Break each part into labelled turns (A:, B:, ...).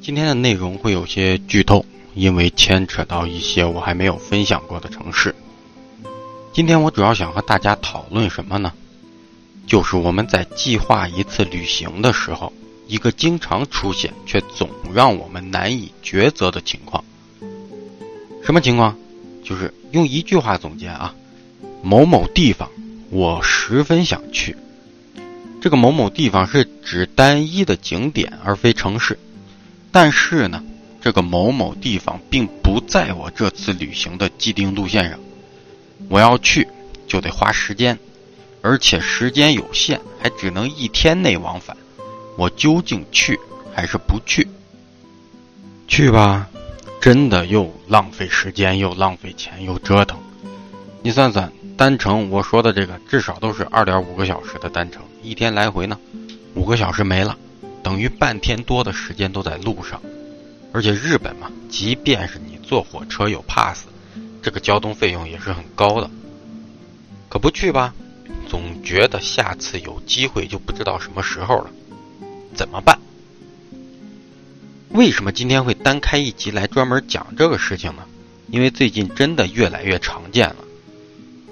A: 今天的内容会有些剧透，因为牵扯到一些我还没有分享过的城市。今天我主要想和大家讨论什么呢？就是我们在计划一次旅行的时候，一个经常出现却总让我们难以抉择的情况。什么情况？就是用一句话总结啊，某某地方我十分想去。这个某某地方是指单一的景点，而非城市。但是呢，这个某某地方并不在我这次旅行的既定路线上。我要去，就得花时间，而且时间有限，还只能一天内往返。我究竟去还是不去？去吧，真的又浪费时间，又浪费钱，又折腾。你算算，单程我说的这个至少都是二点五个小时的单程，一天来回呢，五个小时没了。等于半天多的时间都在路上，而且日本嘛，即便是你坐火车有 pass，这个交通费用也是很高的。可不去吧，总觉得下次有机会就不知道什么时候了，怎么办？为什么今天会单开一集来专门讲这个事情呢？因为最近真的越来越常见了。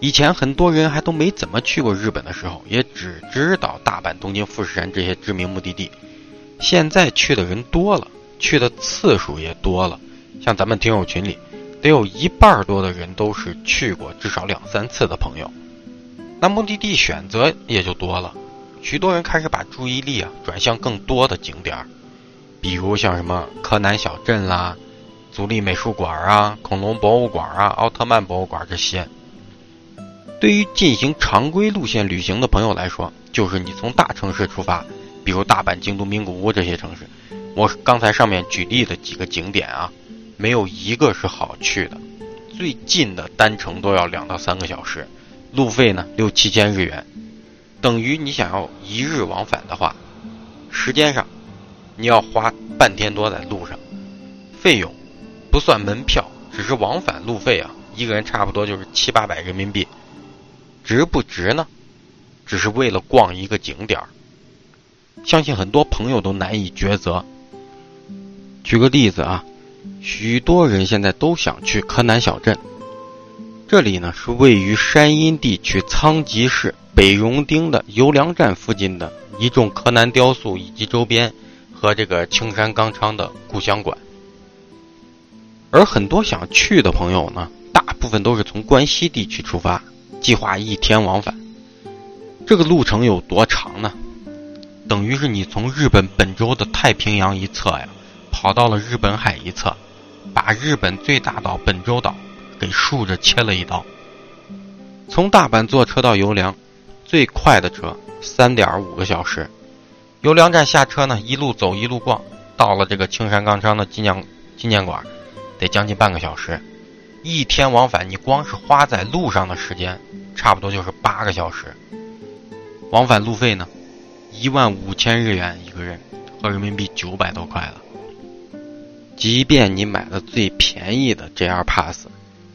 A: 以前很多人还都没怎么去过日本的时候，也只知道大阪、东京、富士山这些知名目的地。现在去的人多了，去的次数也多了。像咱们听友群里，得有一半多的人都是去过至少两三次的朋友。那目的地选择也就多了，许多人开始把注意力啊转向更多的景点儿，比如像什么柯南小镇啦、足利美术馆啊、恐龙博物馆啊、奥特曼博物馆这些。对于进行常规路线旅行的朋友来说，就是你从大城市出发。比如大阪、京都、名古屋这些城市，我刚才上面举例的几个景点啊，没有一个是好去的。最近的单程都要两到三个小时，路费呢六七千日元，等于你想要一日往返的话，时间上你要花半天多在路上。费用不算门票，只是往返路费啊，一个人差不多就是七八百人民币，值不值呢？只是为了逛一个景点儿。相信很多朋友都难以抉择。举个例子啊，许多人现在都想去柯南小镇。这里呢是位于山阴地区仓吉市北荣町的游良站附近的一众柯南雕塑以及周边和这个青山刚昌的故乡馆。而很多想去的朋友呢，大部分都是从关西地区出发，计划一天往返。这个路程有多长呢？等于是你从日本本州的太平洋一侧呀，跑到了日本海一侧，把日本最大岛本州岛给竖着切了一刀。从大阪坐车到游良，最快的车三点五个小时。游良站下车呢，一路走一路逛，到了这个青山刚昌的纪念纪念馆，得将近半个小时。一天往返，你光是花在路上的时间，差不多就是八个小时。往返路费呢？一万五千日元一个人，合人民币九百多块了。即便你买了最便宜的 JR Pass，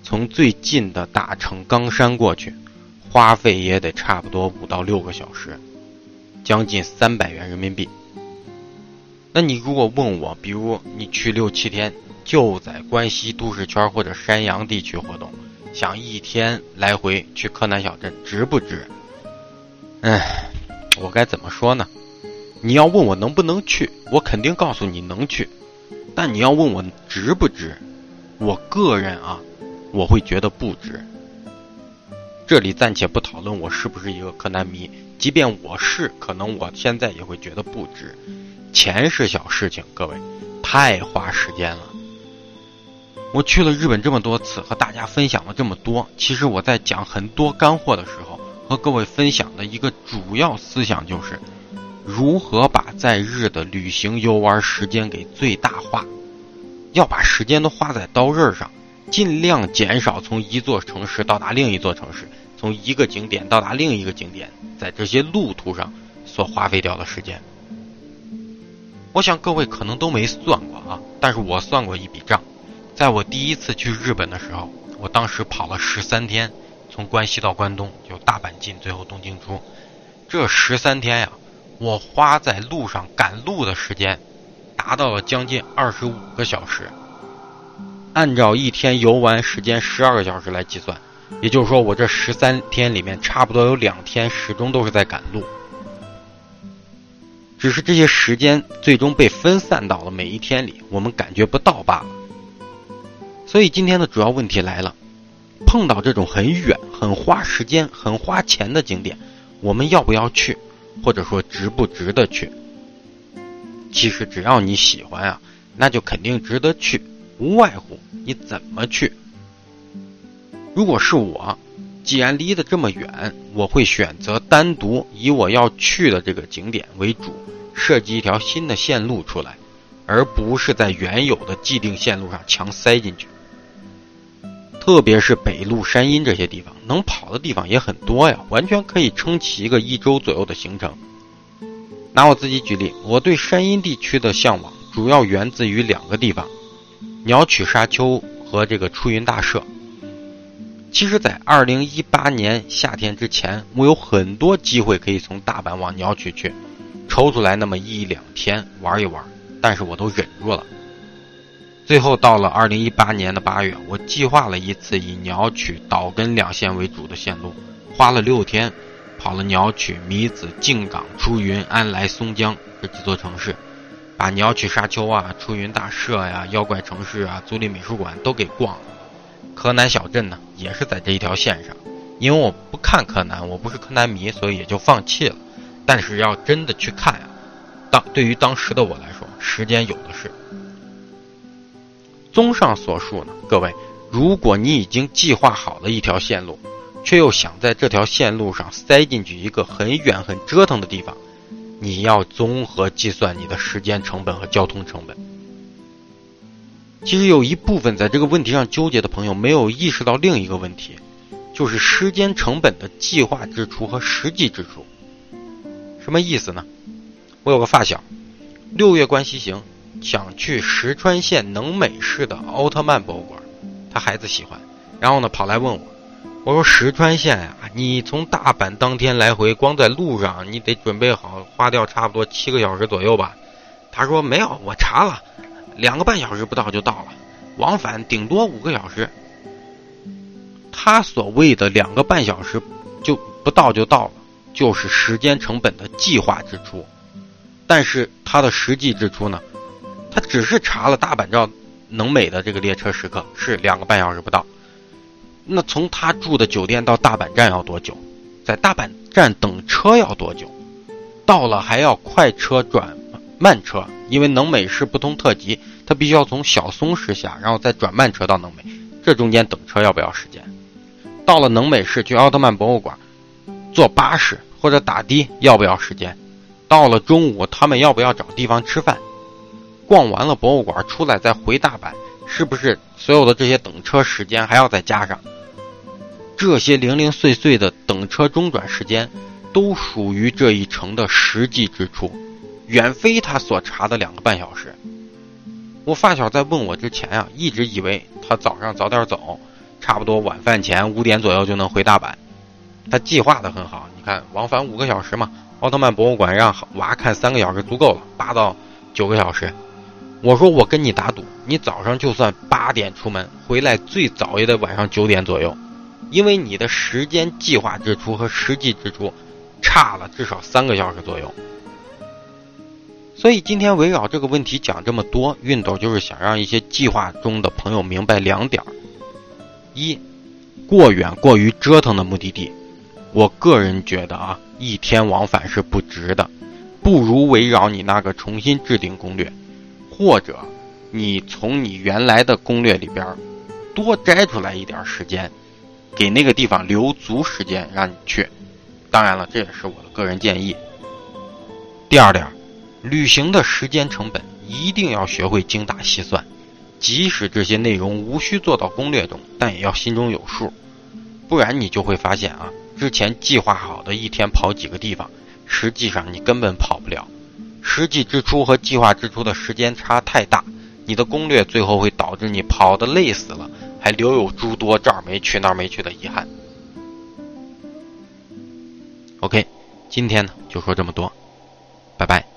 A: 从最近的大城冈山过去，花费也得差不多五到六个小时，将近三百元人民币。那你如果问我，比如你去六七天，就在关西都市圈或者山阳地区活动，想一天来回去柯南小镇，值不值？唉。我该怎么说呢？你要问我能不能去，我肯定告诉你能去。但你要问我值不值，我个人啊，我会觉得不值。这里暂且不讨论我是不是一个柯南迷，即便我是，可能我现在也会觉得不值。钱是小事情，各位，太花时间了。我去了日本这么多次，和大家分享了这么多，其实我在讲很多干货的时候。和各位分享的一个主要思想就是，如何把在日的旅行游玩时间给最大化，要把时间都花在刀刃上，尽量减少从一座城市到达另一座城市，从一个景点到达另一个景点，在这些路途上所花费掉的时间。我想各位可能都没算过啊，但是我算过一笔账，在我第一次去日本的时候，我当时跑了十三天。从关西到关东，就大阪进，最后东京出，这十三天呀，我花在路上赶路的时间达到了将近二十五个小时。按照一天游玩时间十二个小时来计算，也就是说，我这十三天里面差不多有两天始终都是在赶路。只是这些时间最终被分散到了每一天里，我们感觉不到罢了。所以今天的主要问题来了：碰到这种很远、很花时间、很花钱的景点，我们要不要去？或者说值不值得去？其实只要你喜欢啊，那就肯定值得去。无外乎你怎么去。如果是我，既然离得这么远，我会选择单独以我要去的这个景点为主，设计一条新的线路出来，而不是在原有的既定线路上强塞进去。特别是北麓山阴这些地方，能跑的地方也很多呀，完全可以撑起一个一周左右的行程。拿我自己举例，我对山阴地区的向往主要源自于两个地方。鸟取沙丘和这个出云大社，其实，在二零一八年夏天之前，我有很多机会可以从大阪往鸟取去，抽出来那么一两天玩一玩，但是我都忍住了。最后到了二零一八年的八月，我计划了一次以鸟取岛根两线为主的线路，花了六天，跑了鸟取、米子、静冈、出云、安来、松江这几座城市。把鸟取沙丘啊、出云大社呀、妖怪城市啊、租赁美术馆都给逛了。柯南小镇呢，也是在这一条线上。因为我不看柯南，我不是柯南迷，所以也就放弃了。但是要真的去看啊，当对于当时的我来说，时间有的是。综上所述呢，各位，如果你已经计划好了一条线路，却又想在这条线路上塞进去一个很远、很折腾的地方。你要综合计算你的时间成本和交通成本。其实有一部分在这个问题上纠结的朋友没有意识到另一个问题，就是时间成本的计划支出和实际支出。什么意思呢？我有个发小，六月观西行，想去石川县能美市的奥特曼博物馆，他孩子喜欢，然后呢跑来问我。我说石川县呀，你从大阪当天来回，光在路上你得准备好，花掉差不多七个小时左右吧。他说没有，我查了，两个半小时不到就到了，往返顶多五个小时。他所谓的两个半小时就不到就到了，就是时间成本的计划支出。但是他的实际支出呢？他只是查了大阪到能美的这个列车时刻是两个半小时不到。那从他住的酒店到大阪站要多久？在大阪站等车要多久？到了还要快车转慢车，因为能美是不通特急，他必须要从小松市下，然后再转慢车到能美。这中间等车要不要时间？到了能美市去奥特曼博物馆，坐巴士或者打的要不要时间？到了中午他们要不要找地方吃饭？逛完了博物馆出来再回大阪，是不是所有的这些等车时间还要再加上？这些零零碎碎的等车中转时间，都属于这一程的实际支出，远非他所查的两个半小时。我发小在问我之前啊，一直以为他早上早点走，差不多晚饭前五点左右就能回大阪。他计划的很好，你看往返五个小时嘛，奥特曼博物馆让娃看三个小时足够了，八到九个小时。我说我跟你打赌，你早上就算八点出门，回来最早也得晚上九点左右。因为你的时间计划支出和实际支出差了至少三个小时左右，所以今天围绕这个问题讲这么多，熨斗就是想让一些计划中的朋友明白两点：一，过远过于折腾的目的地，我个人觉得啊，一天往返是不值的，不如围绕你那个重新制定攻略，或者你从你原来的攻略里边多摘出来一点时间。给那个地方留足时间让你去，当然了，这也是我的个人建议。第二点，旅行的时间成本一定要学会精打细算，即使这些内容无需做到攻略中，但也要心中有数，不然你就会发现啊，之前计划好的一天跑几个地方，实际上你根本跑不了，实际支出和计划支出的时间差太大，你的攻略最后会导致你跑的累死了。还留有诸多这儿没去那儿没去的遗憾。OK，今天呢就说这么多。拜拜。